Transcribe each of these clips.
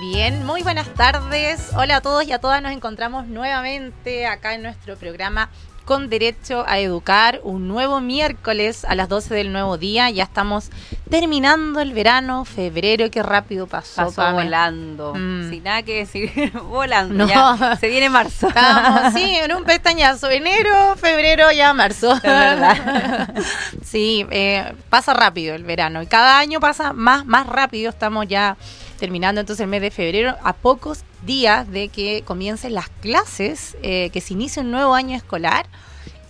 Bien, muy buenas tardes. Hola a todos y a todas. Nos encontramos nuevamente acá en nuestro programa con derecho a educar, un nuevo miércoles a las 12 del nuevo día. Ya estamos terminando el verano, febrero, qué rápido pasó. Pasó volando, mm. sin nada que decir, volando. Ya, se viene marzo. Estamos, sí, en un pestañazo, enero, febrero, ya marzo. Es verdad. sí, eh, pasa rápido el verano y cada año pasa más, más rápido. Estamos ya terminando entonces el mes de febrero, a pocos días de que comiencen las clases, eh, que se inicie un nuevo año escolar.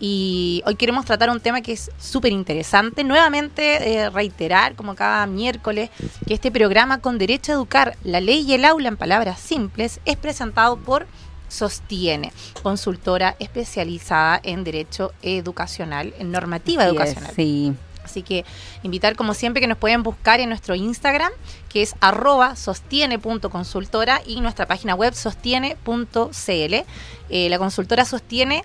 Y hoy queremos tratar un tema que es súper interesante. Nuevamente eh, reiterar, como cada miércoles, que este programa con derecho a educar, la ley y el aula en palabras simples, es presentado por Sostiene, consultora especializada en derecho educacional, en normativa educacional. sí. Así que invitar como siempre que nos pueden buscar en nuestro Instagram, que es arroba sostiene.consultora y nuestra página web sostiene.cl. Eh, la consultora sostiene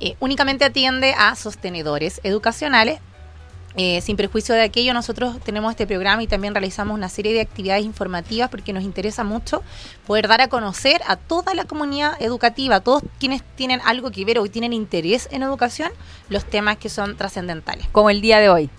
eh, únicamente atiende a sostenedores educacionales. Eh, sin perjuicio de aquello, nosotros tenemos este programa y también realizamos una serie de actividades informativas porque nos interesa mucho poder dar a conocer a toda la comunidad educativa, a todos quienes tienen algo que ver o tienen interés en educación, los temas que son trascendentales. Como el día de hoy.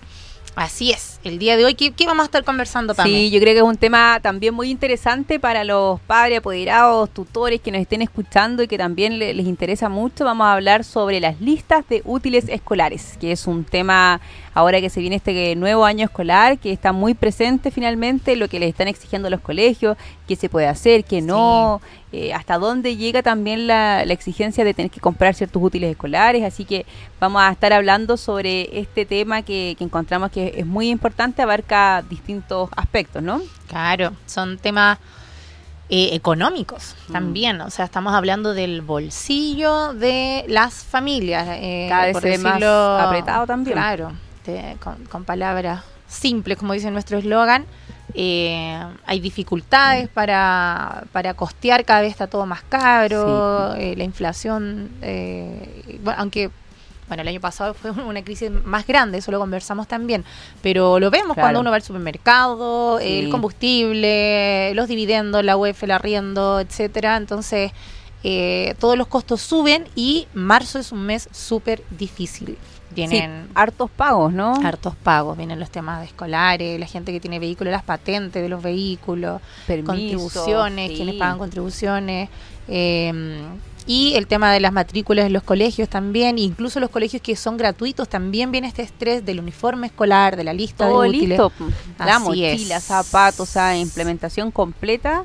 Así es, el día de hoy, ¿qué, vamos a estar conversando, también? Sí, yo creo que es un tema también muy interesante para los padres, apoderados, tutores que nos estén escuchando y que también les interesa mucho. Vamos a hablar sobre las listas de útiles escolares, que es un tema ahora que se viene este nuevo año escolar, que está muy presente finalmente, lo que les están exigiendo los colegios, qué se puede hacer, qué no, eh, hasta dónde llega también la, exigencia de tener que comprar ciertos útiles escolares. Así que vamos a estar hablando sobre este tema que, encontramos que es muy importante, abarca distintos aspectos, ¿no? Claro, son temas... Eh, económicos mm. también, o sea, estamos hablando del bolsillo de las familias. Eh, Cada vez más apretado también. Claro, con, palabras simples, como dice nuestro eslogan, eh, hay dificultades para, para costear, cada vez está todo más caro, eh, la inflación, eh, aunque bueno, el año pasado fue una crisis más grande, eso lo conversamos también, pero lo vemos cuando uno va al supermercado, el combustible, los dividendos, la UEF, el arriendo, etcétera, entonces todos los costos suben y marzo es un mes súper difícil. Vienen hartos pagos, ¿no? Hartos pagos, vienen los temas de escolares, la gente que tiene vehículos, las patentes de los vehículos, contribuciones, quienes pagan contribuciones. Em, y el tema de las matrículas en los colegios también, incluso los colegios que son gratuitos, también viene este estrés del uniforme escolar, de la lista de útiles. Listo. La mochila, zapatos, o sea, implementación completa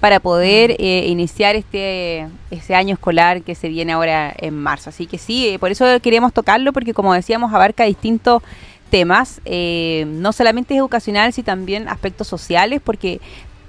para poder eh, iniciar este, este año escolar que se viene ahora en marzo. Así que sí, eh, por eso queríamos tocarlo, porque como decíamos, abarca distintos temas, eh, no solamente educacional, sino también aspectos sociales, porque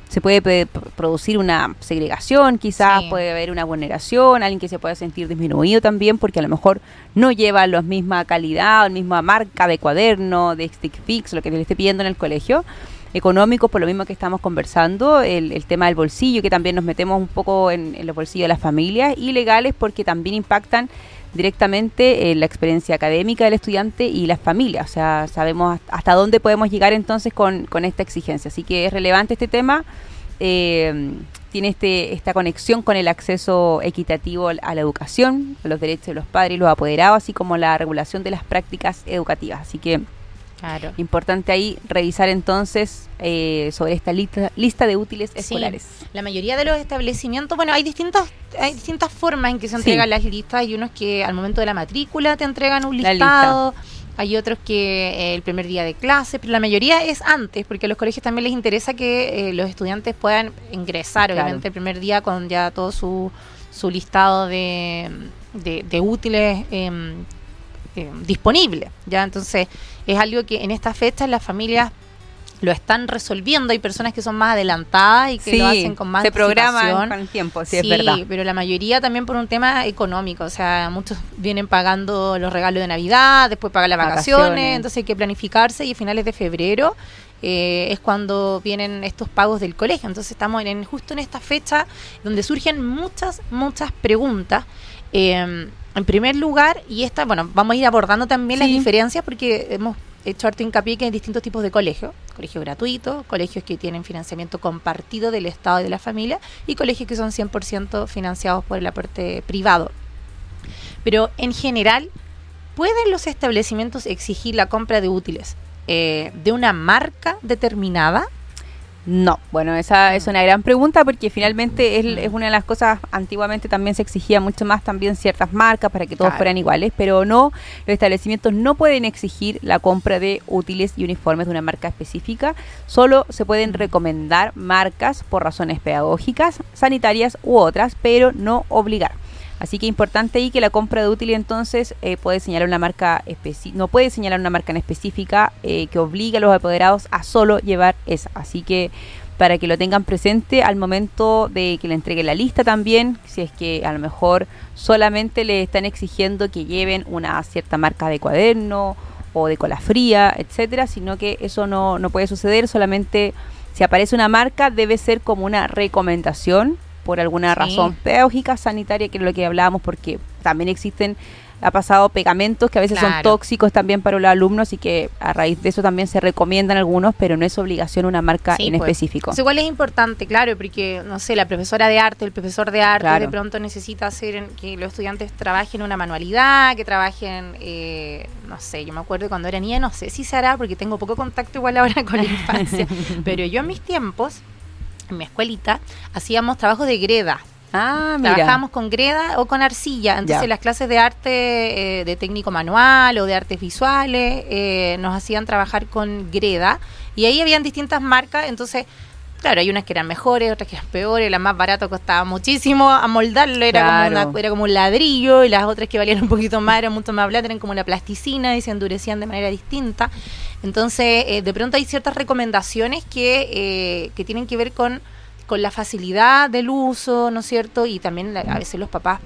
se puede producir una segregación, quizás puede haber una vulneración, alguien que se pueda sentir disminuido también, porque a lo mejor no lleva la misma calidad, la misma marca de cuaderno, de stick fix, lo que le esté pidiendo en el colegio. Económicos, por lo mismo que estamos conversando, el, tema del bolsillo, que también nos metemos un poco en, los bolsillos de las familias, y legales porque también impactan directamente en la experiencia académica del estudiante y las familias. O sea, sabemos hasta dónde podemos llegar entonces con, esta exigencia. Así que es relevante este tema. Eh, tiene este, esta conexión con el acceso equitativo a la educación, los derechos de los padres y los apoderados, así como la regulación de las prácticas educativas. Así que Claro. Importante ahí revisar entonces eh, sobre esta lista, lista de útiles escolares. La mayoría de los establecimientos, bueno, hay distintas hay distintas formas en que se entregan las listas. Hay unos que al momento de la matrícula te entregan un listado. Hay otros que eh, el primer día de clase, pero la mayoría es antes, porque a los colegios también les interesa que eh, los estudiantes puedan ingresar, obviamente, el primer día con ya todo su, su listado de, de, útiles em, disponible. ¿ya? Entonces, es algo que en estas fechas las familias lo están resolviendo. Hay personas que son más adelantadas y que lo hacen con más Se programan con tiempo, sí, es verdad. pero la mayoría también por un tema económico. O sea, muchos vienen pagando los regalos de Navidad, después pagan las vacaciones, entonces hay que planificarse y a finales de febrero eh, es cuando vienen estos pagos del colegio. Entonces estamos en, justo en esta fecha donde surgen muchas, muchas preguntas. Eh, en primer lugar, y esta, bueno, vamos a ir abordando también las diferencias porque hemos hecho harto hincapié que hay distintos tipos de colegios. Colegios gratuitos, colegios que tienen financiamiento compartido del Estado y de la familia y colegios que son 100% financiados por el aporte privado. Pero en general, ¿pueden los establecimientos exigir la compra de útiles eh, de una marca determinada? No, bueno, esa es una gran pregunta porque finalmente es, una de las cosas, antiguamente también se exigía mucho más también ciertas marcas para que todos fueran iguales, pero no, los establecimientos no pueden exigir la compra de útiles y uniformes de una marca específica, solo se pueden recomendar marcas por razones pedagógicas, sanitarias u otras, pero no obligar. Así que importante ahí que la compra de útiles entonces eh, puede señalar una marca no puede señalar una marca en específica eh, que obligue a los apoderados a solo llevar esa. Así que para que lo tengan presente al momento de que le entreguen la lista también, si es que a lo mejor solamente le están exigiendo que lleven una cierta marca de cuaderno o de cola fría, etcétera, sino que eso no, no puede suceder, solamente si aparece una marca debe ser como una recomendación por alguna razón pedagógica, sanitaria, que es lo que hablábamos, porque también existen, ha pasado pegamentos que a veces son tóxicos también para los alumnos y que a raíz de eso también se recomiendan algunos, pero no es obligación una marca en pues. específico. igual es importante, claro, porque, no sé, la profesora de arte, el profesor de arte de pronto necesita hacer que los estudiantes trabajen una manualidad, que trabajen, eh, no sé, yo me acuerdo cuando era niña, no sé si se hará, porque tengo poco contacto igual ahora con la infancia, pero yo en mis tiempos en mi escuelita, hacíamos trabajo de greda. Ah, mira. Trabajábamos con greda o con arcilla. Entonces las clases de arte, eh, de técnico manual o de artes visuales, eh, nos hacían trabajar con greda. Y ahí habían distintas marcas. Entonces, claro, hay unas que eran mejores, otras que eran peores. La más barata costaba muchísimo amoldarlo, era, como era como un ladrillo. Y las otras que valían un poquito más, eran mucho más blandas, eran como la plasticina y se endurecían de manera distinta. Entonces, eh, de pronto hay ciertas recomendaciones que, eh, que tienen que ver con, con la facilidad del uso, ¿no es cierto? Y también a veces los papás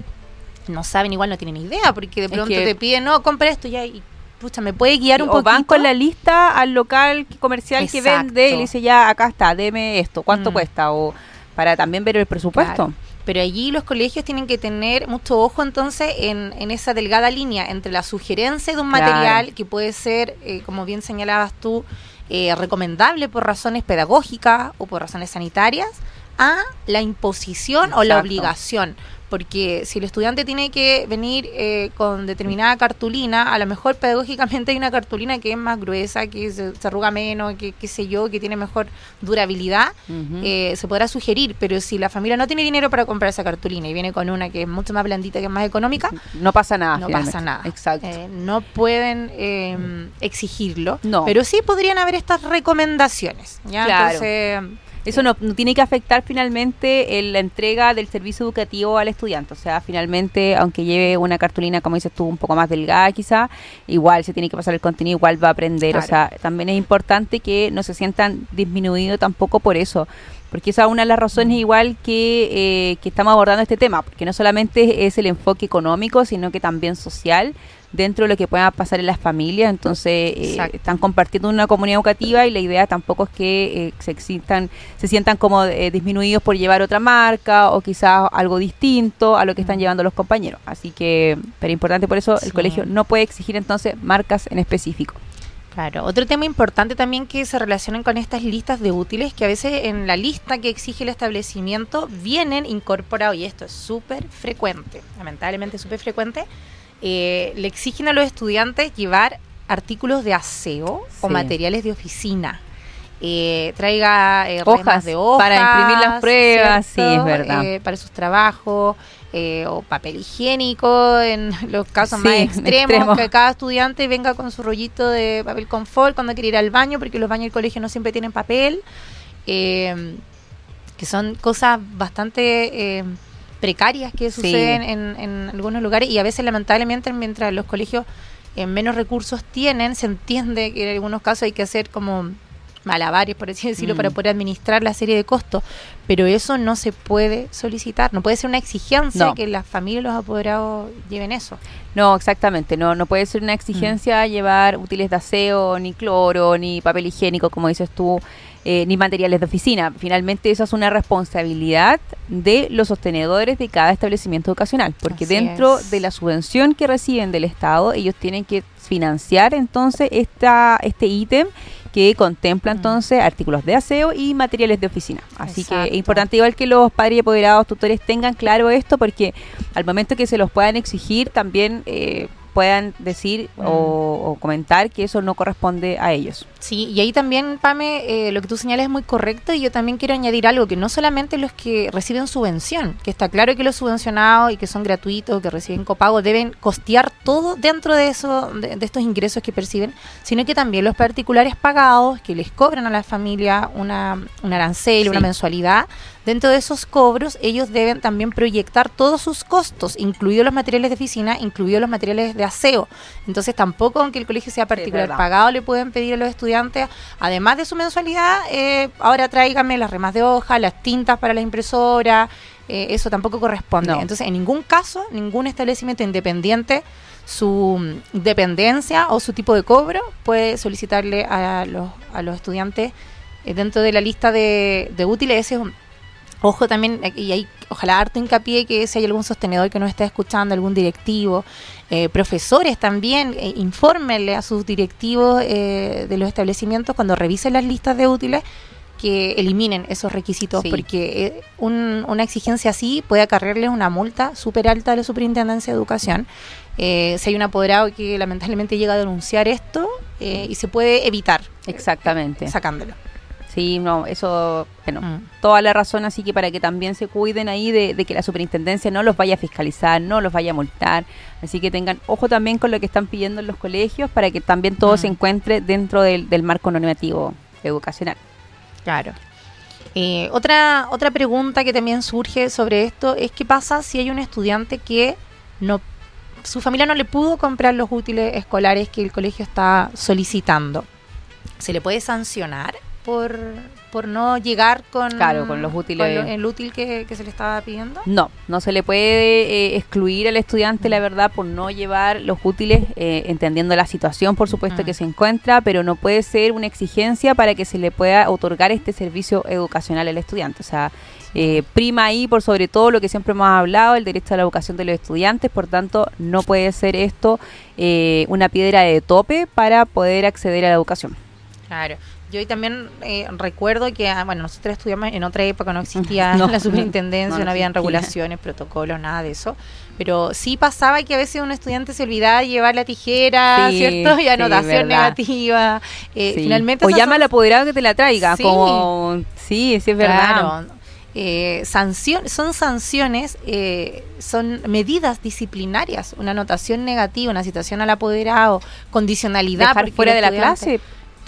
no saben, igual no tienen idea, porque de pronto te piden, no, compra esto ya y pucha, me puede guiar un poco. van con la lista al local comercial que vende y le dice, ya, acá está, deme esto, ¿cuánto mm. cuesta? O para también ver el presupuesto. Pero allí los colegios tienen que tener mucho ojo entonces en, en esa delgada línea entre la sugerencia de un material que puede ser, eh, como bien señalabas tú, eh, recomendable por razones pedagógicas o por razones sanitarias, a la imposición o la obligación porque si el estudiante tiene que venir eh, con determinada cartulina, a lo mejor pedagógicamente hay una cartulina que es más gruesa, que se, arruga menos, que qué sé yo, que tiene mejor durabilidad, eh, se podrá sugerir, pero si la familia no tiene dinero para comprar esa cartulina y viene con una que es mucho más blandita, que es más económica, no pasa nada. No pasa nada. Exacto. Eh, no pueden em, exigirlo, no. pero sí podrían haber estas recomendaciones. ¿ya? Claro. Entonces, eso no, tiene que afectar finalmente la entrega del servicio educativo al estudiante. O sea, finalmente, aunque lleve una cartulina, como dices tú, un poco más delgada quizá, igual se tiene que pasar el contenido, igual va a aprender. O sea, también es importante que no se sientan disminuidos tampoco por eso porque esa es una de las razones igual que, eh, que estamos abordando este tema, porque no solamente es el enfoque económico, sino que también social dentro de lo que pueda pasar en las familias. Entonces, eh, están compartiendo una comunidad educativa y la idea tampoco es que eh, se, existan, se sientan como eh, disminuidos por llevar otra marca o quizás algo distinto a lo que están llevando los compañeros. Así que, pero importante por eso, el colegio no puede exigir entonces marcas en específico. Claro, otro tema importante también que se relacionan con estas listas de útiles, que a veces en la lista que exige el establecimiento vienen incorporados, y esto es súper frecuente, lamentablemente súper frecuente, eh, le exigen a los estudiantes llevar artículos de aseo o materiales de oficina. Eh, traiga eh, hojas de hojas para imprimir las pruebas, sí, es verdad. Eh, para sus trabajos o papel higiénico en los casos más extremos, que cada estudiante venga con su rollito de papel confort cuando quiere ir al baño, porque los baños del colegio no siempre tienen papel, que son cosas bastante precarias que suceden en, algunos lugares y a veces lamentablemente mientras los colegios en menos recursos tienen, se entiende que en algunos casos hay que hacer como malabares, por así decirlo, para mm. poder administrar la serie de costos, pero eso no se puede solicitar, no puede ser una exigencia que las familias los apoderados lleven eso. No, exactamente, no, no puede ser una exigencia mm. llevar útiles de aseo, ni cloro, ni papel higiénico, como dices tú, eh, ni materiales de oficina. Finalmente, esa es una responsabilidad de los sostenedores de cada establecimiento educacional, porque dentro de la subvención que reciben del Estado, ellos tienen que financiar entonces esta, este ítem que contempla mm. entonces artículos de aseo y materiales de oficina. Así que es importante igual que los padres y apoderados, tutores tengan claro esto porque al momento que se los puedan exigir también eh, puedan decir mm. o, comentar que eso no corresponde a ellos. Sí, y ahí también, Pame, eh, lo que tú señalas es muy correcto y yo también quiero añadir algo, que no solamente los que reciben subvención, que está claro que los subvencionados y que son gratuitos, que reciben copago, deben costear todo dentro de, eso, de, estos ingresos que perciben, sino que también los particulares pagados, que les cobran a la familia una, un arancel, una mensualidad, Dentro de esos cobros, ellos deben también proyectar todos sus costos, incluidos los materiales de oficina, incluidos los materiales de aseo. Entonces, tampoco, aunque el colegio sea particular pagado, le pueden pedir a los estudiantes, además de su mensualidad, eh, ahora tráigame las remas de hoja, las tintas para la impresora. Eh, eso tampoco corresponde. Entonces, en ningún caso, ningún establecimiento independiente su dependencia o su tipo de cobro puede solicitarle a los, a los estudiantes eh, dentro de la lista de, de útiles ese Ojo también, y hay ojalá harto hincapié que si hay algún sostenedor que no está escuchando, algún directivo, eh, profesores también, eh, infórmenle a sus directivos eh, de los establecimientos cuando revisen las listas de útiles que eliminen esos requisitos, porque eh, una exigencia así puede acarrearles una multa súper alta de la Superintendencia de Educación. si hay un apoderado que lamentablemente llega a denunciar esto y se puede evitar. Exactamente. Sacándolo. Sí, no, eso, bueno, mm. toda la razón, así que para que también se cuiden ahí de, que la superintendencia no los vaya a fiscalizar, no los vaya a multar, así que tengan ojo también con lo que están pidiendo en los colegios para que también todo se mm. encuentre dentro del, marco normativo educacional. Claro. Eh, otra, otra pregunta que también surge sobre esto es qué pasa si hay un estudiante que no su familia no le pudo comprar los útiles escolares que el colegio está solicitando. ¿Se le puede sancionar? Por, por no llegar con, claro, con los útiles. el útil que, se le estaba pidiendo? No, no se le puede eh, excluir al estudiante, la verdad, por no llevar los útiles, eh, entendiendo la situación, por supuesto, mm. que se encuentra, pero no puede ser una exigencia para que se le pueda otorgar este servicio educacional al estudiante. O sea, eh, prima ahí por sobre todo lo que siempre hemos hablado, el derecho a la educación de los estudiantes, por tanto, no puede ser esto una piedra de tope para poder acceder a la educación. Claro. Yo también eh, recuerdo que, ah, bueno, nosotros estudiamos en otra época, no existía la superintendencia, no, habían regulaciones, protocolos, nada de eso. Pero sí pasaba que a veces un estudiante se olvidaba de llevar la tijera, ¿cierto? Y anotación negativa. Eh, finalmente o llama al apoderado que te la traiga. Como, sí, sí, es verdad. Eh, sanción, son sanciones, eh, son medidas disciplinarias, una anotación negativa, una citación al apoderado, condicionalidad. Dejar fuera de la clase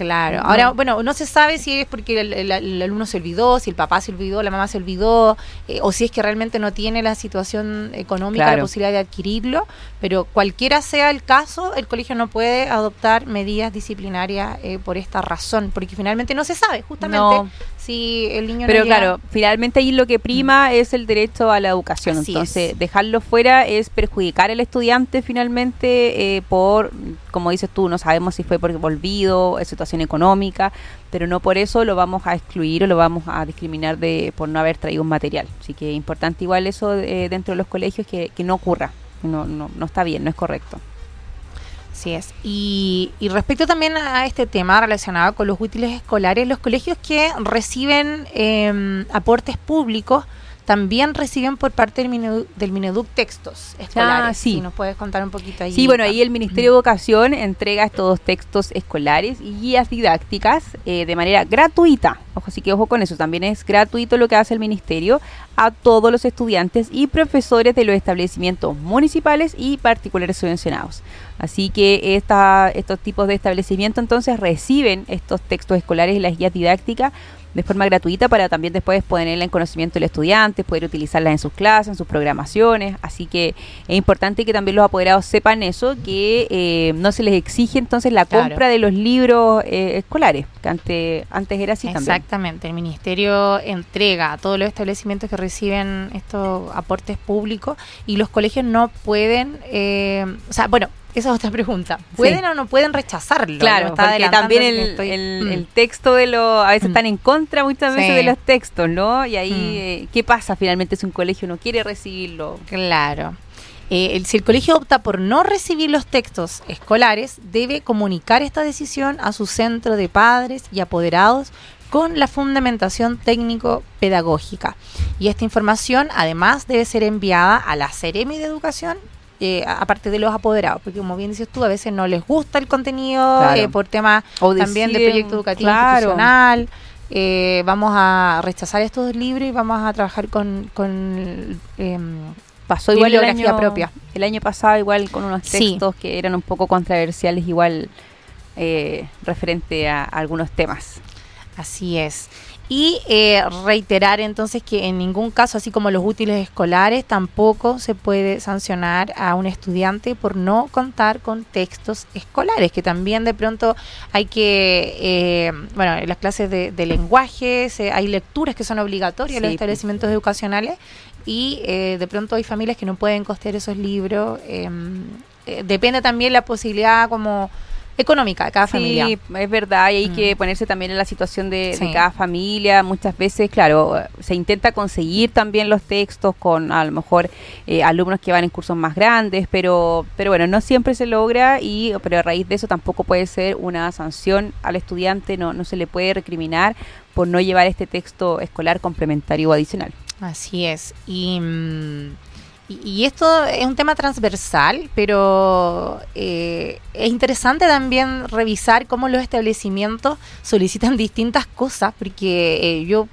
Claro. Ahora, bueno, no se sabe si es porque el, alumno se olvidó, si el papá se olvidó, la mamá se olvidó, eh, o si es que realmente no tiene la situación económica, la posibilidad de adquirirlo. Pero cualquiera sea el caso, el colegio no puede adoptar medidas disciplinarias eh, por esta razón, porque finalmente no se sabe, justamente, si el niño Pero claro, finalmente ahí lo que prima mm. es el derecho a la educación. Entonces, dejarlo fuera es perjudicar al estudiante finalmente eh, por, como dices tú, no sabemos si fue por olvido, situación económica, pero no por eso lo vamos a excluir o lo vamos a discriminar de por no haber traído un material. Así que es importante igual eso eh, dentro de los colegios que, no ocurra, no, no, no está bien, no es correcto. Así es. Y, y, respecto también a este tema relacionado con los útiles escolares, los colegios que reciben em, aportes públicos también reciben por parte del, Mineduc, del textos escolares. Ah, sí. nos puedes contar un poquito ahí. Sí, bueno, ahí el Ministerio de Educación entrega estos textos escolares y guías didácticas eh, de manera gratuita. Ojo, así que ojo con eso, también es gratuito lo que hace el Ministerio a todos los estudiantes y profesores de los establecimientos municipales y particulares subvencionados. Así que esta, estos tipos de establecimientos entonces reciben estos textos escolares y las guías didácticas de forma gratuita para también después ponerla en conocimiento del estudiante, poder utilizarla en sus clases, en sus programaciones. Así que es importante que también los apoderados sepan eso, que eh, no se les exige entonces la compra de los libros eh, escolares, que antes, antes era así también. Exactamente, el Ministerio entrega a todos los establecimientos que reciben estos aportes públicos y los colegios no pueden, eh, o sea, bueno, esa es otra pregunta. ¿Pueden o no pueden rechazarlo? Claro, porque también el, el, mm. texto de lo a veces mm. están en contra muchas veces de los textos, ¿no? Y ahí, mm. eh, ¿qué pasa finalmente si un colegio no quiere recibirlo? Claro. Eh, si el colegio opta por no recibir los textos escolares, debe comunicar esta decisión a su centro de padres y apoderados con la fundamentación técnico-pedagógica. Y esta información además debe ser enviada a la Ceremi de Educación eh, aparte de los apoderados, porque como bien dices tú, a veces no les gusta el contenido eh, por temas también de proyecto educativo institucional. Eh, vamos a rechazar estos libros y vamos a trabajar con, con em, pasó igual el año propia. El año pasado igual con unos textos que eran un poco controversiales igual referente a algunos temas. Así es. Y eh, reiterar entonces que en ningún caso, así como los útiles escolares, tampoco se puede sancionar a un estudiante por no contar con textos escolares, que también de pronto hay que, eh, bueno, en las clases de, lenguaje hay lecturas que son obligatorias en los establecimientos educacionales y eh, de pronto hay familias que no pueden costear esos libros. Em, depende también la posibilidad como económica de cada familia. Sí, es verdad, y hay que mm. ponerse también en la situación de, cada familia. Muchas veces, claro, se intenta conseguir también los textos con a lo mejor eh, alumnos que van en cursos más grandes, pero, pero bueno, no siempre se logra, y pero a raíz de eso tampoco puede ser una sanción al estudiante, no, no se le puede recriminar por no llevar este texto escolar complementario o adicional. Así es. Y. Mm, y, esto es un tema transversal, pero eh, es interesante también revisar cómo los establecimientos solicitan distintas cosas, porque eh, yo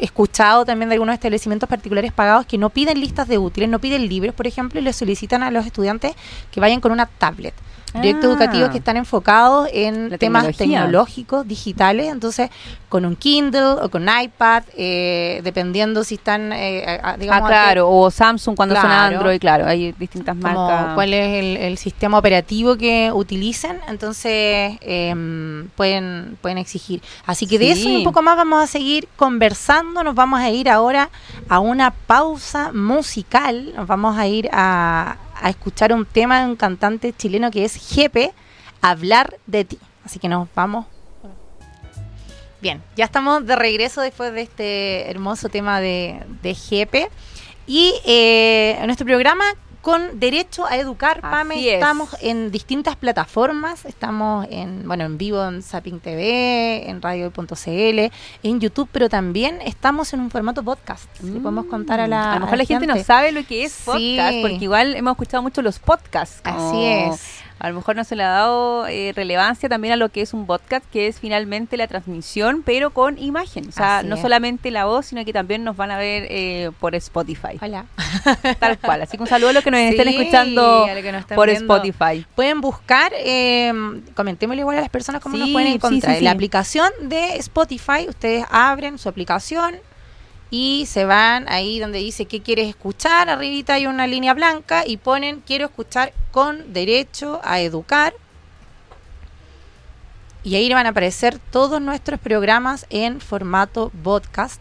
he escuchado también de algunos establecimientos particulares pagados que no piden listas de útiles, no piden libros, por ejemplo, y les solicitan a los estudiantes que vayan con una tablet proyectos educativos que ah. están enfocados en temas tecnológicos, digitales, entonces con un Kindle o con iPad, eh, dependiendo si están, eh, digamos... Ah, claro, o Samsung cuando son Android, claro, hay distintas marcas. cuál es el, sistema operativo que utilicen, entonces em, pueden, pueden exigir. Así que de eso y un poco más vamos a seguir conversando, nos vamos a ir ahora a una pausa musical, nos vamos a ir a, a escuchar un tema de un cantante chileno que es Jepe, Hablar de ti. Así que nos vamos. Bien, ya estamos de regreso después de este hermoso tema de, de Jepe. Y eh, nuestro programa con derecho a educar, Pame. Estamos en distintas plataformas, estamos en, bueno, en vivo en Zapping TV, en radio.cl, en YouTube, pero también estamos en un formato podcast. Si podemos contar a la. A lo mejor la, gente. no sabe lo que es podcast, porque igual hemos escuchado mucho los podcasts. Así es a lo mejor no se le ha dado eh, relevancia también a lo que es un podcast, que es finalmente la transmisión, pero con imagen. O sea, no solamente la voz, sino que también nos van a ver eh, por Spotify. Hola. Tal cual. Así que un saludo a los que nos estén escuchando por Spotify. Pueden buscar, eh, comentémosle igual a las personas cómo nos pueden encontrar. la aplicación de Spotify, ustedes abren su aplicación y se van ahí donde dice qué quieres escuchar, arribita hay una línea blanca y ponen quiero escuchar con derecho a educar. Y ahí van a aparecer todos nuestros programas en formato podcast.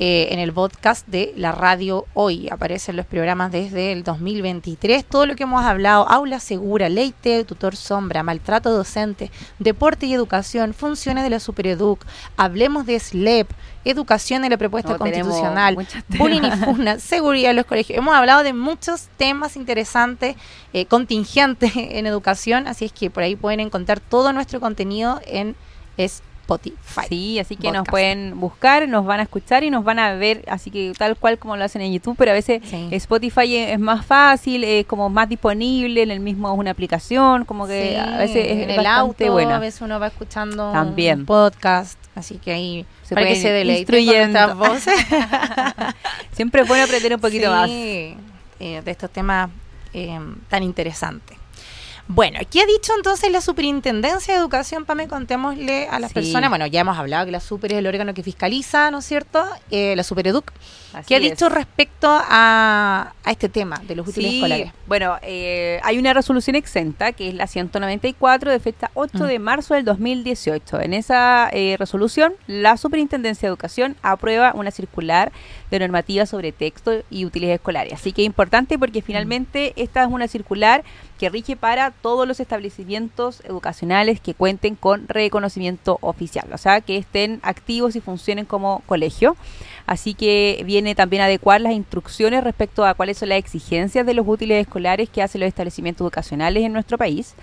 Eh, en el podcast de la radio hoy. Aparecen los programas desde el 2023. Todo lo que hemos hablado, aula segura, ley tutor sombra, maltrato docente, deporte y educación, funciones de la Supereduc, hablemos de SLEP, educación en la propuesta constitucional, bullying y funa, seguridad en los colegios. Hemos hablado de muchos temas interesantes, eh, contingentes en educación, así es que por ahí pueden encontrar todo nuestro contenido en es Spotify. Sí, así que nos pueden buscar, nos van a escuchar y nos van a ver, así que tal cual como lo hacen en YouTube, pero a veces Spotify es más fácil, es como más disponible, en el mismo es una aplicación, como que a veces es en el auto, buena. a veces uno va escuchando También. un podcast, así que ahí se para que se deleite con voces. Siempre es bueno aprender un poquito más eh, de estos temas eh, tan interesantes. Bueno, ¿qué ha dicho entonces la Superintendencia de Educación? Pame, contémosle a las personas. Bueno, ya hemos hablado que la Super es el órgano que fiscaliza, ¿no es cierto? Eh, la Supereduc. ¿Qué ha dicho respecto a, este tema de los útiles escolares? Bueno, eh, hay una resolución exenta, que es la 194 de fecha 8 de marzo del 2018. En esa eh, resolución, la Superintendencia de Educación aprueba una circular de normativa sobre texto y útiles escolares. Así que es importante porque finalmente esta es una circular que rige para todos los establecimientos educacionales que cuenten con reconocimiento oficial, o sea, que estén activos y funcionen como colegio. Así que viene también a adecuar las instrucciones respecto a cuáles son las exigencias de los útiles escolares que hacen los establecimientos educacionales en nuestro país.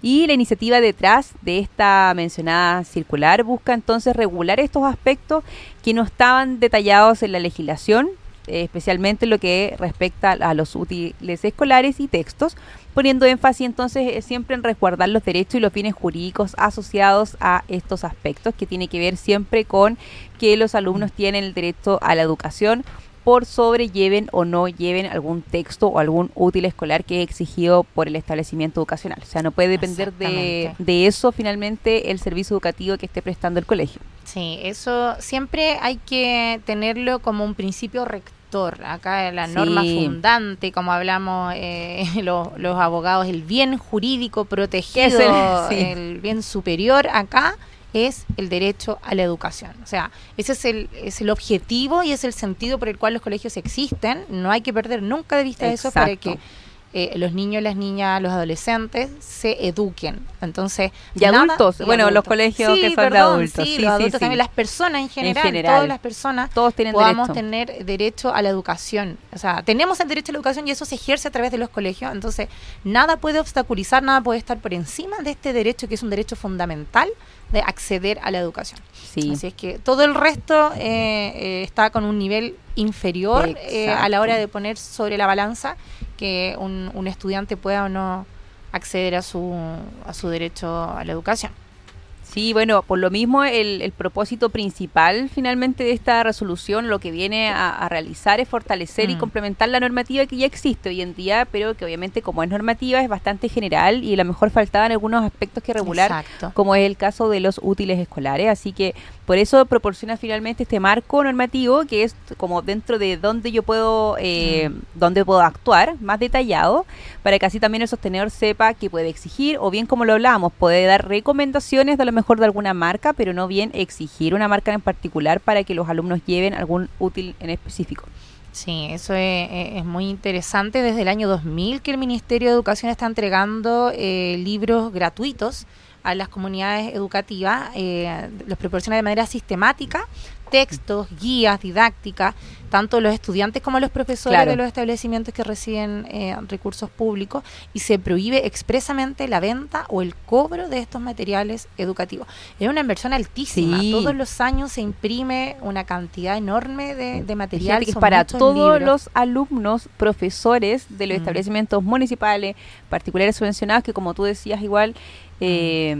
Y la iniciativa detrás de esta mencionada circular busca entonces regular estos aspectos que no estaban detallados en la legislación, especialmente lo que respecta a los útiles escolares y textos, poniendo énfasis entonces eh, siempre en resguardar los derechos y los fines jurídicos asociados a estos aspectos, que tiene que ver siempre con que los alumnos tienen el derecho a la educación por sobre lleven o no lleven algún texto o algún útil escolar que es exigido por el establecimiento educacional. O sea, no puede depender de, de eso finalmente el servicio educativo que esté prestando el colegio. Sí, eso siempre hay que tenerlo como un principio rector. Acá la norma fundante, como hablamos eh, los, abogados, el bien jurídico protegido, el bien superior acá es el derecho a la educación. O sea, ese es el, es el objetivo y es el sentido por el cual los colegios existen. No hay que perder nunca de vista eso para que eh, los niños, las niñas, los adolescentes se eduquen. Entonces, y adultos, bueno, los colegios que son de adultos. Sí, los adultos también, las personas en general, todas las personas todos tienen podamos tener derecho a la educación. O sea, tenemos el derecho a la educación y eso se ejerce a través de los colegios. Entonces, nada puede obstaculizar, nada puede estar por encima de este derecho que es un derecho fundamental de acceder a la educación. Sí. Así es que todo el resto eh, eh, está con un nivel inferior eh, a la hora de poner sobre la balanza que un, un estudiante pueda o no acceder a su, a su derecho a la educación. Sí, bueno, por lo mismo el, propósito principal finalmente de esta resolución lo que viene a, realizar es fortalecer y mm. complementar la normativa que ya existe hoy en día, pero que obviamente como es normativa es bastante general y a lo mejor faltaban algunos aspectos que regular, como es el caso de los útiles escolares. Así que por eso proporciona finalmente este marco normativo que es como dentro de donde yo puedo, eh, donde puedo actuar, más detallado, para que así también el sostenedor sepa que puede exigir, o bien como lo hablábamos, puede dar recomendaciones de a lo mejor de alguna marca, pero no bien exigir una marca en particular para que los alumnos lleven algún útil en específico. Sí, eso es, muy interesante. Desde el año 2000 que el Ministerio de Educación está entregando eh, libros gratuitos a las comunidades educativas, eh, los proporciona de manera sistemática textos, guías, didácticas, tanto los estudiantes como los profesores de los establecimientos que reciben eh, recursos públicos y se prohíbe expresamente la venta o el cobro de estos materiales educativos. Es una inversión altísima. Todos los años se imprime una cantidad enorme de, de material. para todos los alumnos, profesores de los mm. establecimientos municipales, particulares subvencionados, que como tú decías igual, eh,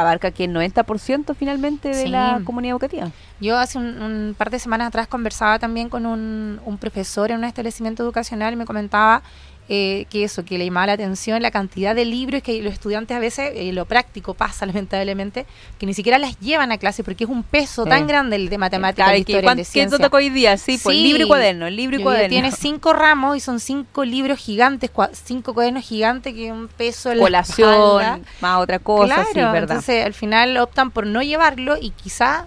abarca aquí el 90% finalmente de la comunidad educativa. Yo hace un, par de semanas atrás conversaba también con un, un profesor en un establecimiento educacional y me comentaba eh, que eso, que le llamaba la atención la cantidad de libros que los estudiantes a veces, eh, lo práctico pasa lamentablemente, que ni siquiera las llevan a clase porque es un peso tan grande el de matemáticas, de historia, de ciencia. ¿Qué tocó hoy día? Sí, pues libro y cuaderno, libro y cuaderno. Tiene cinco ramos y son cinco libros gigantes, cinco cuadernos gigantes que un peso en Colación, más otra cosa, sí, ¿verdad? Entonces al final optan por no llevarlo y quizá,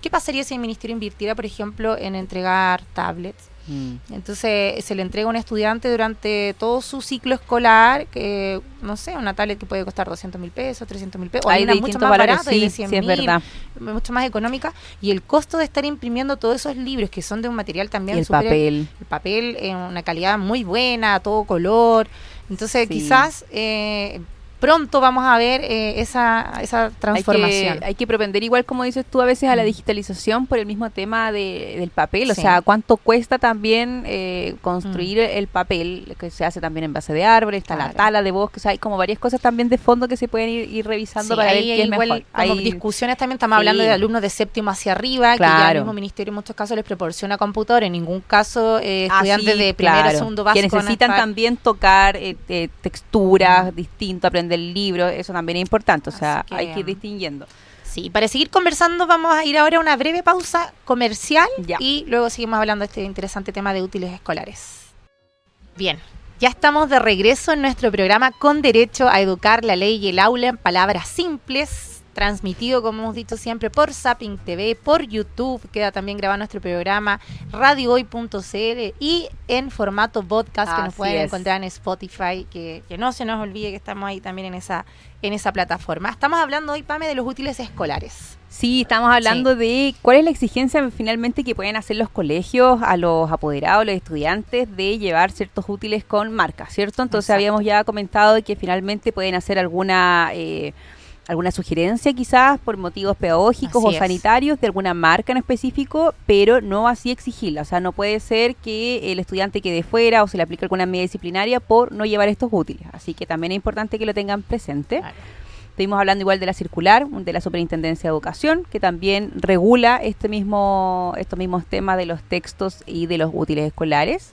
¿qué pasaría si el ministerio invirtiera, por ejemplo, en entregar tablets? Mm. Entonces se le entrega a un estudiante durante todo su ciclo escolar, que no sé, una tablet que puede costar 200 mil pesos, 300 mil pesos, hay una mucho más barata, sí, de 100 es verdad. mucho más económica, y el costo de estar imprimiendo todos esos libros que son de un material también el papel. El papel en una calidad muy buena, todo color. Entonces quizás... Eh, pronto vamos a ver eh, esa, esa transformación. Hay que, propender igual, como dices tú, a veces a la mm. digitalización por el mismo tema de, del papel. O sea, cuánto cuesta también eh, construir mm. el papel, que se hace también en base de árboles, está la tala de bosques, hay como varias cosas también de fondo que se pueden ir, revisando para ver qué es mejor. hay discusiones también, estamos hablando de alumnos de séptimo hacia arriba, que ya el mismo ministerio en muchos casos les proporciona computador, en ningún caso eh, ah, estudiantes de primero, segundo básico. Que necesitan también tocar texturas mm. distintas, aprender del libro, eso también es importante, o sea, hay que ir distinguiendo. Sí, para seguir conversando vamos a ir ahora a una breve pausa comercial y luego seguimos hablando de este interesante tema de útiles escolares. Bien, ya estamos de regreso en nuestro programa con derecho a educar la ley y el aula en palabras simples transmitido, como hemos dicho siempre, por Zapping TV, por YouTube, queda también grabado nuestro programa, radiohoy.cl y en formato podcast que nos pueden encontrar en Spotify, que, que, no se nos olvide que estamos ahí también en esa, en esa plataforma. Estamos hablando hoy, Pame, de los útiles escolares. Sí, estamos hablando de cuál es la exigencia finalmente que pueden hacer los colegios a los apoderados, los estudiantes, de llevar ciertos útiles con marca, ¿cierto? Entonces habíamos ya comentado que finalmente pueden hacer alguna... Eh, alguna sugerencia quizás por motivos pedagógicos o sanitarios de alguna marca en específico, pero no así exigirla. O sea, no puede ser que el estudiante quede fuera o se le aplique alguna medida disciplinaria por no llevar estos útiles. Así que también es importante que lo tengan presente. Estuvimos hablando igual de la circular, de la Superintendencia de Educación, que también regula este mismo, estos mismos temas de los textos y de los útiles escolares.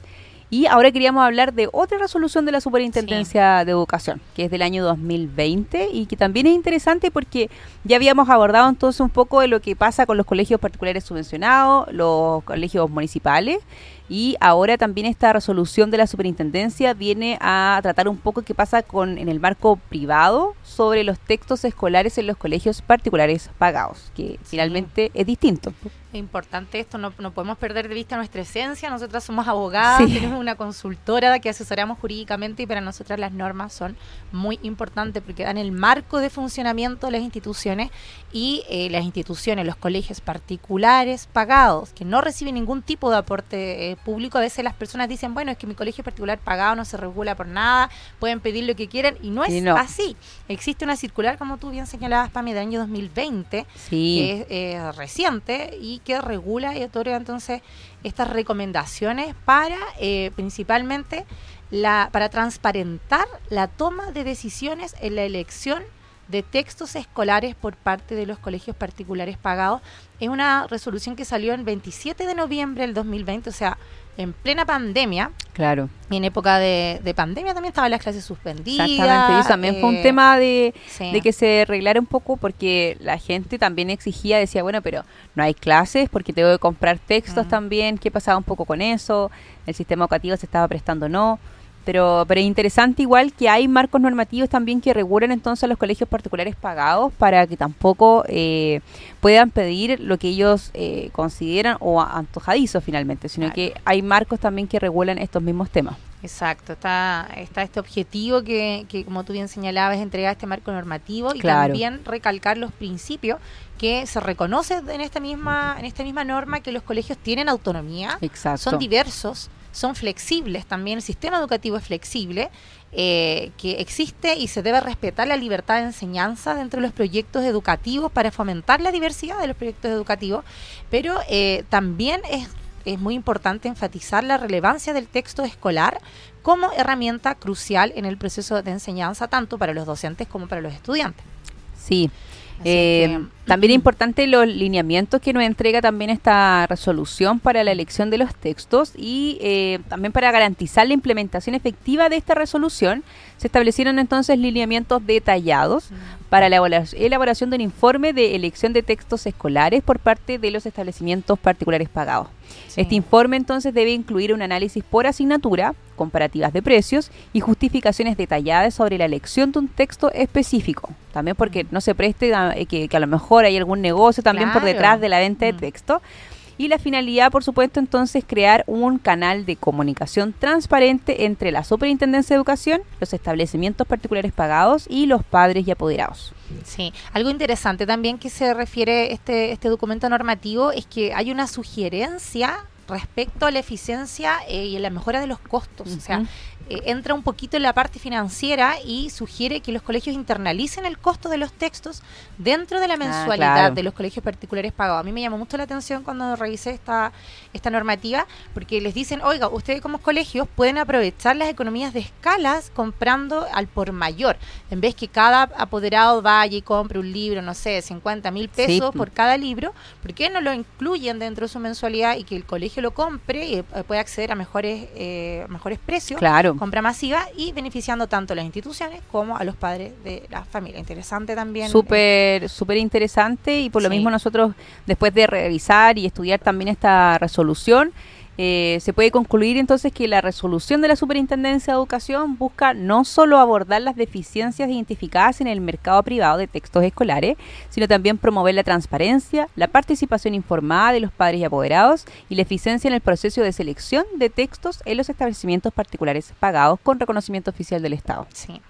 Y ahora queríamos hablar de otra resolución de la Superintendencia de Educación, que es del año 2020 y que también es interesante porque ya habíamos abordado entonces un poco de lo que pasa con los colegios particulares subvencionados, los colegios municipales y ahora también esta resolución de la superintendencia viene a tratar un poco qué pasa con en el marco privado sobre los textos escolares en los colegios particulares pagados, que finalmente es distinto. Es importante esto, no, no, podemos perder de vista nuestra esencia. Nosotras somos abogadas, tenemos una consultora que asesoramos jurídicamente y para nosotras las normas son muy importantes porque dan el marco de funcionamiento de las instituciones y eh, las instituciones, los colegios particulares pagados, que no reciben ningún tipo de aporte eh, público. A veces las personas dicen, bueno, es que mi colegio particular pagado no se regula por nada, pueden pedir lo que quieran y no es así. Existe una circular, como tú bien señalabas, para del año 2020, que es eh, reciente y que regula y otorga entonces estas recomendaciones para eh, principalmente la, para transparentar la toma de decisiones en la elección de textos escolares por parte de los colegios particulares pagados. Es una resolución que salió el 27 de noviembre del 2020, o sea, en plena pandemia. Claro. Y en época de, pandemia también estaban las clases suspendidas. Exactamente, y también fue un eh, tema de, que se arreglara un poco porque la gente también exigía, decía, bueno, pero no hay clases porque tengo que comprar textos también. ¿Qué pasaba un poco con eso? El sistema educativo se estaba prestando no. Pero, pero es interesante igual que hay marcos normativos también que regulan entonces los colegios particulares pagados para que tampoco eh, puedan pedir lo que ellos eh, consideran o antojadizo finalmente, sino que hay marcos también que regulan estos mismos temas. Exacto, está, está este objetivo que, que, como tú bien señalabas, entregar este marco normativo y también recalcar los principios que se reconoce en esta misma en esta misma norma que los colegios tienen autonomía, son diversos, son flexibles también, el sistema educativo es flexible, eh, que existe y se debe respetar la libertad de enseñanza dentro de los proyectos educativos para fomentar la diversidad de los proyectos educativos, pero eh, también es, es muy importante enfatizar la relevancia del texto escolar como herramienta crucial en el proceso de enseñanza, tanto para los docentes como para los estudiantes. Sí, eh, también es importante los lineamientos que nos entrega también esta resolución para la elección de los textos y eh, también para garantizar la implementación efectiva de esta resolución se establecieron entonces lineamientos detallados para la elaboración de un informe de elección de textos escolares por parte de los establecimientos particulares pagados. Este informe entonces debe incluir un análisis por asignatura, comparativas de precios y justificaciones detalladas sobre la elección de un texto específico. También porque no se preste eh, que, a lo mejor hay algún negocio también por detrás de la venta de mm. texto. Y la finalidad, por supuesto, entonces, crear un canal de comunicación transparente entre la Superintendencia de Educación, los establecimientos particulares pagados y los padres y apoderados. Sí, algo interesante también que se refiere este, este documento normativo es que hay una sugerencia respecto a la eficiencia eh, y la mejora de los costos. O sea, eh, entra un poquito en la parte financiera y sugiere que los colegios internalicen el costo de los textos dentro de la ah, mensualidad de los colegios particulares pagados. A mí me llamó mucho la atención cuando revisé esta, esta normativa, porque les dicen, oiga, ustedes como colegios pueden aprovechar las economías de escalas comprando al por mayor. En vez que cada apoderado vaya y compre un libro, no sé, 50 mil pesos por cada libro, ¿por qué no lo incluyen dentro de su mensualidad y que el colegio lo compre y eh, pueda acceder a mejores, eh, mejores precios? Claro compra masiva y beneficiando tanto a las instituciones como a los padres de la familia. Interesante también. Súper, súper interesante y por lo mismo nosotros, después de revisar y estudiar también esta resolución, Eh, se puede concluir entonces que la resolución de la Superintendencia de Educación busca no solo abordar las deficiencias identificadas en el mercado privado de textos escolares, sino también promover la transparencia, la participación informada de los padres y apoderados y la eficiencia en el proceso de selección de textos en los establecimientos particulares pagados con reconocimiento oficial del Estado. Sí,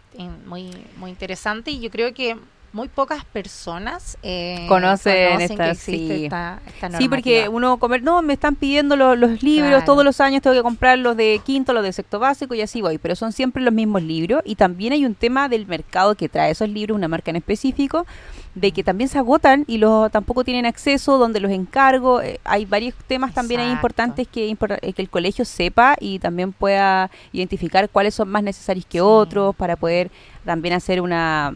muy, muy interesante y yo creo que muy pocas personas eh, conocen, esta, sí. sí, porque uno comer, no, me están pidiendo los, libros todos los años, tengo que comprar los de quinto, los de sexto básico y así voy, pero son siempre los mismos libros y también hay un tema del mercado que trae esos libros, una marca en específico, de que también se agotan y los tampoco tienen acceso, donde los encargo, eh, hay varios temas también ahí importantes que, eh, que el colegio sepa y también pueda identificar cuáles son más necesarios que otros para poder también hacer una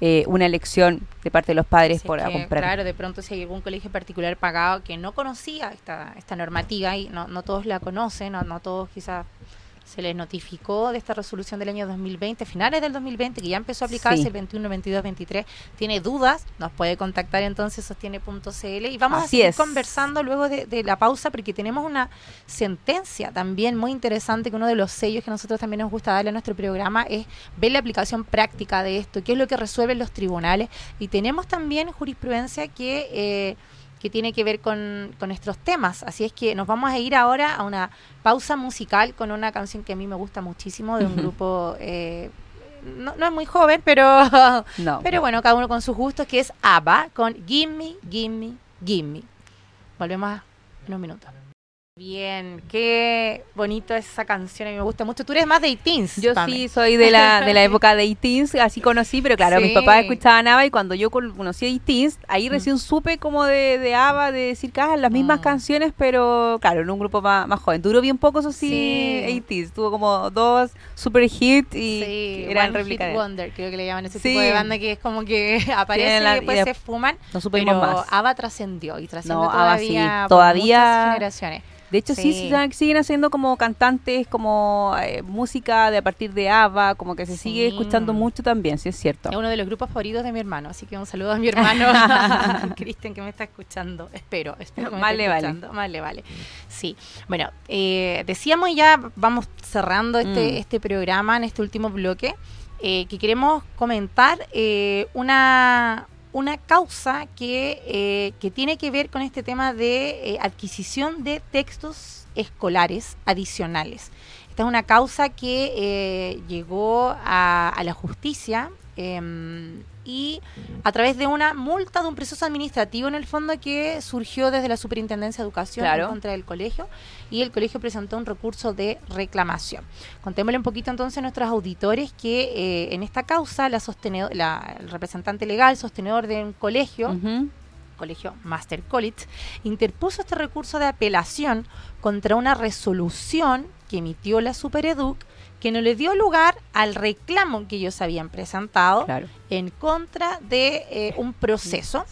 eh, una elección de parte de los padres por comprar. Claro, de pronto si hay algún colegio particular pagado que no conocía esta, esta normativa y no, no todos la conocen, no, no todos quizás se les notificó de esta resolución del año 2020, finales del 2020, que ya empezó a aplicarse el 21, 22, 23. Tiene dudas, nos puede contactar entonces sostiene.cl y vamos a seguir conversando luego de, la pausa porque tenemos una sentencia también muy interesante que uno de los sellos que nosotros también nos gusta darle a nuestro programa es ver la aplicación práctica de esto, qué es lo que resuelven los tribunales. Y tenemos también jurisprudencia que... Eh, que tiene que ver con, con nuestros temas. Así es que nos vamos a ir ahora a una pausa musical con una canción que a mí me gusta muchísimo de un grupo... Eh, no, no, es muy joven, pero, no. pero bueno, cada uno con sus gustos, que es ABBA con Gimme, Gimme, Gimme. Volvemos en un minuto. Bien, qué bonito esa canción, a mí me gusta mucho. Tú eres más de teens Yo sí, soy de la, de la época de teens así conocí, pero claro, mis papás escuchaban ABBA y cuando yo conocí teens ahí mm. recién supe como de, de ABBA, de decir que ah, las mismas mm. canciones, pero claro, en un grupo más, joven. Duró bien poco, eso sí, sí. teens tuvo como dos super hits y sí, eran Hit Wonder, creo que le llaman ese tipo de banda que es como que aparece y después se fuman. No supimos pero más. ABBA trascendió y trascendió no, todavía, todavía generaciones. De hecho, sí, siguen haciendo como cantantes, como eh, música de a partir de ABBA, como que se sigue escuchando mucho también, sí es cierto. Es uno de los grupos favoritos de mi hermano, así que un saludo a mi hermano, Cristian, que me está escuchando. Espero, espero que me esté escuchando. Vale. vale. Sí. Bueno, eh, decíamos ya, vamos cerrando este, mm. este programa en este último bloque, eh, que queremos comentar una una causa que, eh, que, tiene que ver con este tema de eh, adquisición de textos escolares adicionales. Esta es una causa que eh, llegó a, a, la justicia em, y a través de una multa de un proceso administrativo en el fondo que surgió desde la Superintendencia de Educación en contra del colegio y el colegio presentó un recurso de reclamación. Contémosle un poquito entonces a nuestros auditores que eh, en esta causa la, la el representante legal, sostenedor de un colegio, colegio Master College, interpuso este recurso de apelación contra una resolución que emitió la Supereduc que no le dio lugar al reclamo que ellos habían presentado en contra de eh, un proceso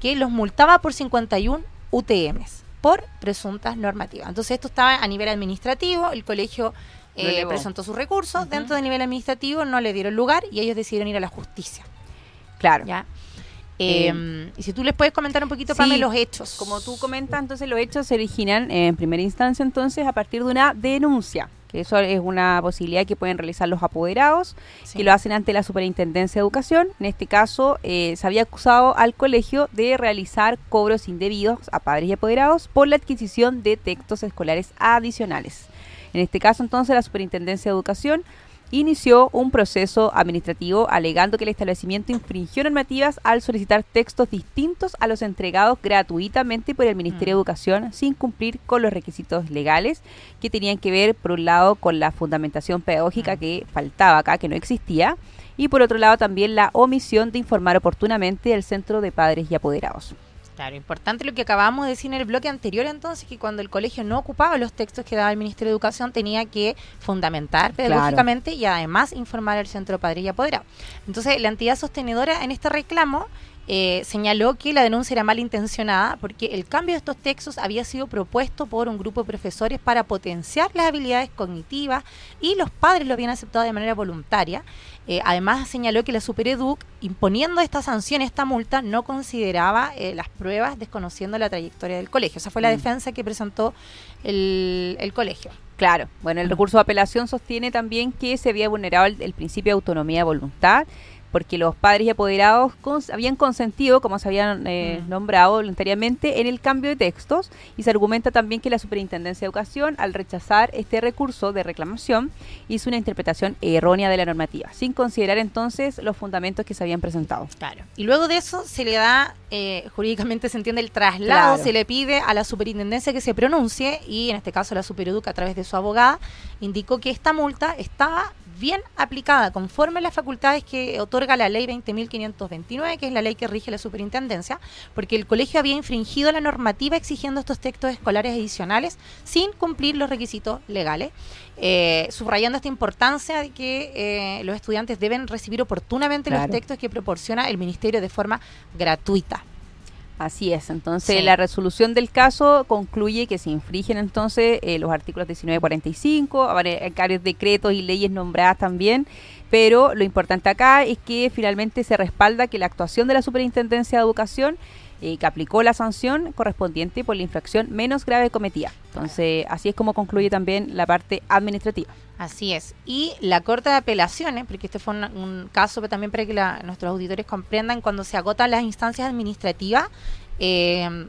que los multaba por 51 UTMs por presuntas normativas. Entonces esto estaba a nivel administrativo, el colegio eh, presentó sus recursos, dentro del nivel administrativo no le dieron lugar y ellos decidieron ir a la justicia. Claro. ¿Ya? Em, y si tú les puedes comentar un poquito, sí, los hechos. Como tú comentas, entonces los hechos se originan en primera instancia entonces a partir de una denuncia eso es una posibilidad que pueden realizar los apoderados, que lo hacen ante la Superintendencia de Educación. En este caso, eh, se había acusado al colegio de realizar cobros indebidos a padres y apoderados por la adquisición de textos escolares adicionales. En este caso, entonces, la Superintendencia de Educación inició un proceso administrativo alegando que el establecimiento infringió normativas al solicitar textos distintos a los entregados gratuitamente por el Ministerio de mm. Educación sin cumplir con los requisitos legales que tenían que ver, por un lado, con la fundamentación pedagógica mm. que faltaba acá, que no existía, y por otro lado también la omisión de informar oportunamente al Centro de Padres y Apoderados. Claro, importante lo que acabamos de decir en el bloque anterior entonces, que cuando el colegio no ocupaba los textos que daba el Ministerio de Educación tenía que fundamentar pedagógicamente y además informar al centro padre y apoderado. Entonces, la entidad sostenedora en este reclamo eh, señaló que la denuncia era malintencionada porque el cambio de estos textos había sido propuesto por un grupo de profesores para potenciar las habilidades cognitivas y los padres lo habían aceptado de manera voluntaria. Eh, además señaló que la Supereduc, imponiendo esta sanción, esta multa, no consideraba eh, las pruebas desconociendo la trayectoria del colegio. Esa fue la mm. defensa que presentó el, colegio. Claro, bueno, el recurso de apelación sostiene también que se había vulnerado el, el principio de autonomía de voluntad porque los padres y apoderados habían consentido, como se habían eh, mm. nombrado voluntariamente, en el cambio de textos y se argumenta también que la Superintendencia de Educación, al rechazar este recurso de reclamación, hizo una interpretación errónea de la normativa, sin considerar entonces los fundamentos que se habían presentado. Claro. Y luego de eso se le da, eh, jurídicamente se entiende el traslado, se le pide a la Superintendencia que se pronuncie y en este caso la Supereduca a través de su abogada indicó que esta multa estaba bien aplicada conforme a las facultades que otorga la ley 20.529, que es la ley que rige la superintendencia, porque el colegio había infringido la normativa exigiendo estos textos escolares adicionales sin cumplir los requisitos legales, eh, subrayando esta importancia de que eh, los estudiantes deben recibir oportunamente los textos que proporciona el ministerio de forma gratuita. Así es, entonces la resolución del caso concluye que se infringen entonces eh, los artículos 1945, hay varios decretos y leyes nombradas también, pero lo importante acá es que finalmente se respalda que la actuación de la Superintendencia de Educación eh, que aplicó la sanción correspondiente por la infracción menos grave cometida. Entonces, así es como concluye también la parte administrativa. Así es. Y la Corte de Apelaciones, porque este fue un, caso también para que nuestros auditores comprendan, cuando se agotan las instancias administrativas, eh,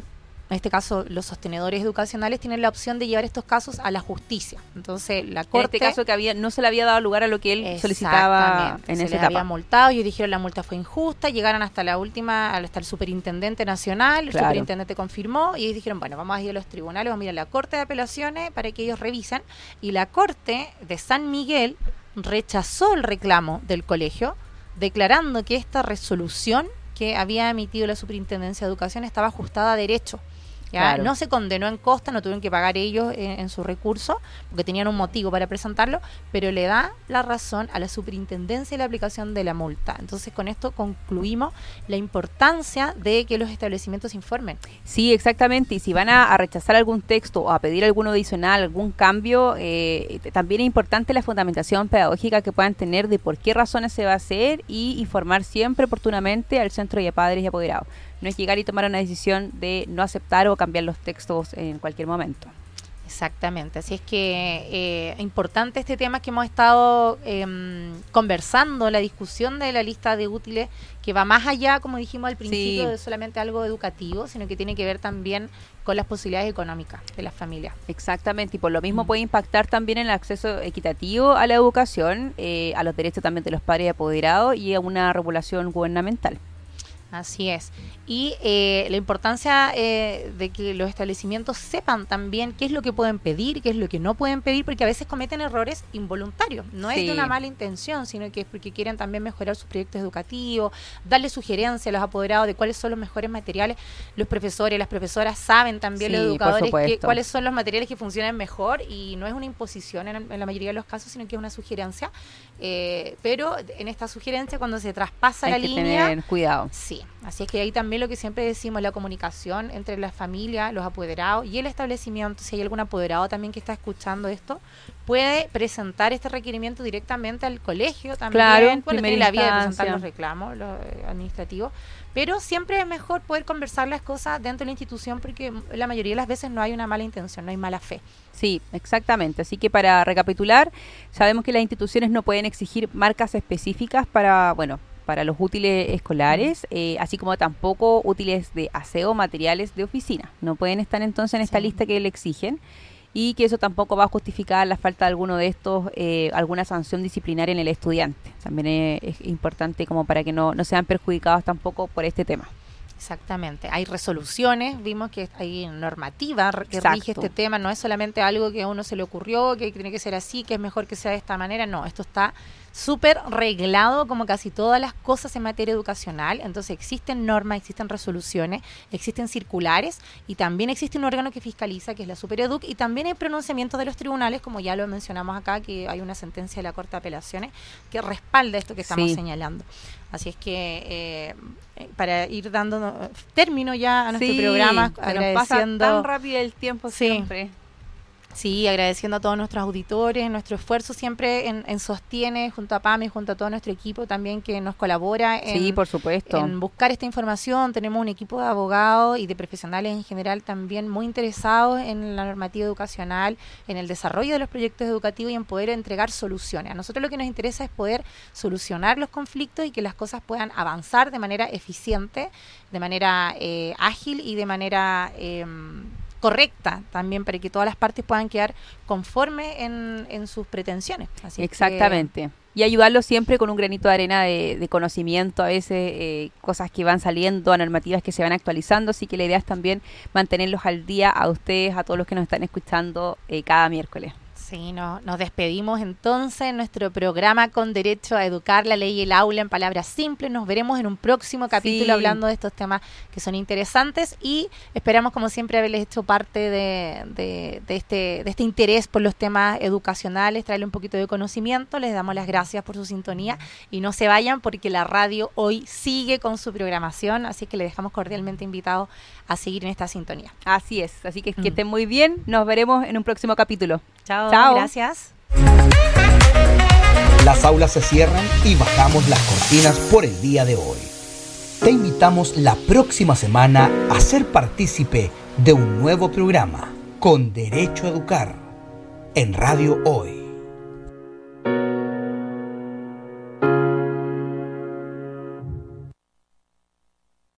en este caso los sostenedores educacionales tienen la opción de llevar estos casos a la justicia. Entonces la corte... En este caso que había no se le había dado lugar a lo que él solicitaba en se esa había multado, ellos dijeron la multa fue injusta, llegaron hasta la última, hasta el superintendente nacional, el superintendente confirmó y ellos dijeron, bueno, vamos a ir a los tribunales, vamos a ir a la corte de apelaciones para que ellos revisen. Y la corte de San Miguel rechazó el reclamo del colegio, declarando que esta resolución que había emitido la Superintendencia de Educación estaba ajustada a derecho. No se condenó en costa, no tuvieron que pagar ellos en, su recurso, porque tenían un motivo para presentarlo, pero le da la razón a la superintendencia y la aplicación de la multa. Entonces, con esto concluimos la importancia de que los establecimientos informen. Sí, exactamente. Y si van a, rechazar algún texto o a pedir algún adicional, algún cambio, eh, también es importante la fundamentación pedagógica que puedan tener de por qué razones se va a hacer y informar siempre oportunamente al centro de padres y apoderados no es llegar y tomar una decisión de no aceptar o cambiar los textos en cualquier momento. Exactamente, así es que eh, importante este tema que hemos estado em, conversando, la discusión de la lista de útiles, que va más allá, como dijimos al principio, de solamente algo educativo, sino que tiene que ver también con las posibilidades económicas de las familias. Exactamente, y por lo mismo mm. puede impactar también en el acceso equitativo a la educación, eh, a los derechos también de los padres apoderados y a una regulación gubernamental. Así es. Y eh, la importancia eh, de que los establecimientos sepan también qué es lo que pueden pedir, qué es lo que no pueden pedir, porque a veces cometen errores involuntarios. No es de una mala intención, sino que es porque quieren también mejorar sus proyectos educativos, darle sugerencias a los apoderados de cuáles son los mejores materiales. Los profesores, las profesoras saben también, los educadores, cuáles son los materiales que funcionan mejor y no es una imposición en, la mayoría de los casos, sino que es una sugerencia. Eh, pero en esta sugerencia, cuando se traspasa la línea... Tener cuidado. Sí, así es que ahí también lo que siempre decimos, la comunicación entre la familia, los apoderados y el establecimiento, si hay algún apoderado también que está escuchando esto, puede presentar este requerimiento directamente al colegio también. Claro, bueno, tiene la vía de presentar los reclamos los eh, administrativos, pero siempre es mejor poder conversar las cosas dentro de la institución porque la mayoría de las veces no hay una mala intención, no hay mala fe. Sí, exactamente. Así que para recapitular, sabemos que las instituciones no pueden exigir marcas específicas para, bueno, para los útiles escolares, eh, así como tampoco útiles de aseo, materiales de oficina. No pueden estar entonces en esta lista que le exigen y que eso tampoco va a justificar la falta de alguno de estos, eh, alguna sanción disciplinaria en el estudiante. También es, importante como para que no, no sean perjudicados tampoco por este tema. Exactamente. Hay resoluciones, vimos que hay normativa que rige este tema, no es solamente algo que a uno se le ocurrió, que tiene que ser así, que es mejor que sea de esta manera, no, esto está súper reglado como casi todas las cosas en materia educacional. Entonces existen normas, existen resoluciones, existen circulares y también existe un órgano que fiscaliza, que es la Supereduc, y también hay pronunciamientos de los tribunales, como ya lo mencionamos acá, que hay una sentencia de la Corte de Apelaciones que respalda esto que estamos señalando. Así es que eh, eh, para ir dando término ya a nuestro programa, agradeciendo. Pasa tan rápido el tiempo siempre. Sí, agradeciendo a todos nuestros auditores, nuestro esfuerzo siempre en, Sostiene, junto a PAMI, junto a todo nuestro equipo también que nos colabora en, sí, por supuesto. en buscar esta información. Tenemos un equipo de abogados y de profesionales en general también muy interesados en la normativa educacional, en el desarrollo de los proyectos educativos y en poder entregar soluciones. A nosotros lo que nos interesa es poder solucionar los conflictos y que las cosas puedan avanzar de manera eficiente, de manera eh, ágil y de manera... Eh, correcta también para que todas las partes puedan quedar conformes en, sus pretensiones. Exactamente. y ayudarlo siempre con un granito de arena de, conocimiento, a veces eh, cosas que van saliendo, normativas que se van actualizando, así que la idea es también mantenerlos al día a ustedes, a todos los que nos están escuchando eh, cada miércoles. Sí, no, nos despedimos entonces en nuestro programa con derecho a educar la ley y el aula en palabras simples. Nos veremos en un próximo capítulo hablando de estos temas que son interesantes y esperamos como siempre haberles hecho parte de, este, de este interés por los temas educacionales, traerle un poquito de conocimiento. Les damos las gracias por su sintonía y no se vayan porque la radio hoy sigue con su programación, así que les dejamos cordialmente invitados a seguir en esta sintonía. Así es, así que que mm. estén muy bien. Nos veremos en un próximo capítulo. Chao. Chao. Gracias. Las aulas se cierran y bajamos las cortinas por el día de hoy. Te invitamos la próxima semana a ser partícipe de un nuevo programa con Derecho a Educar en Radio Hoy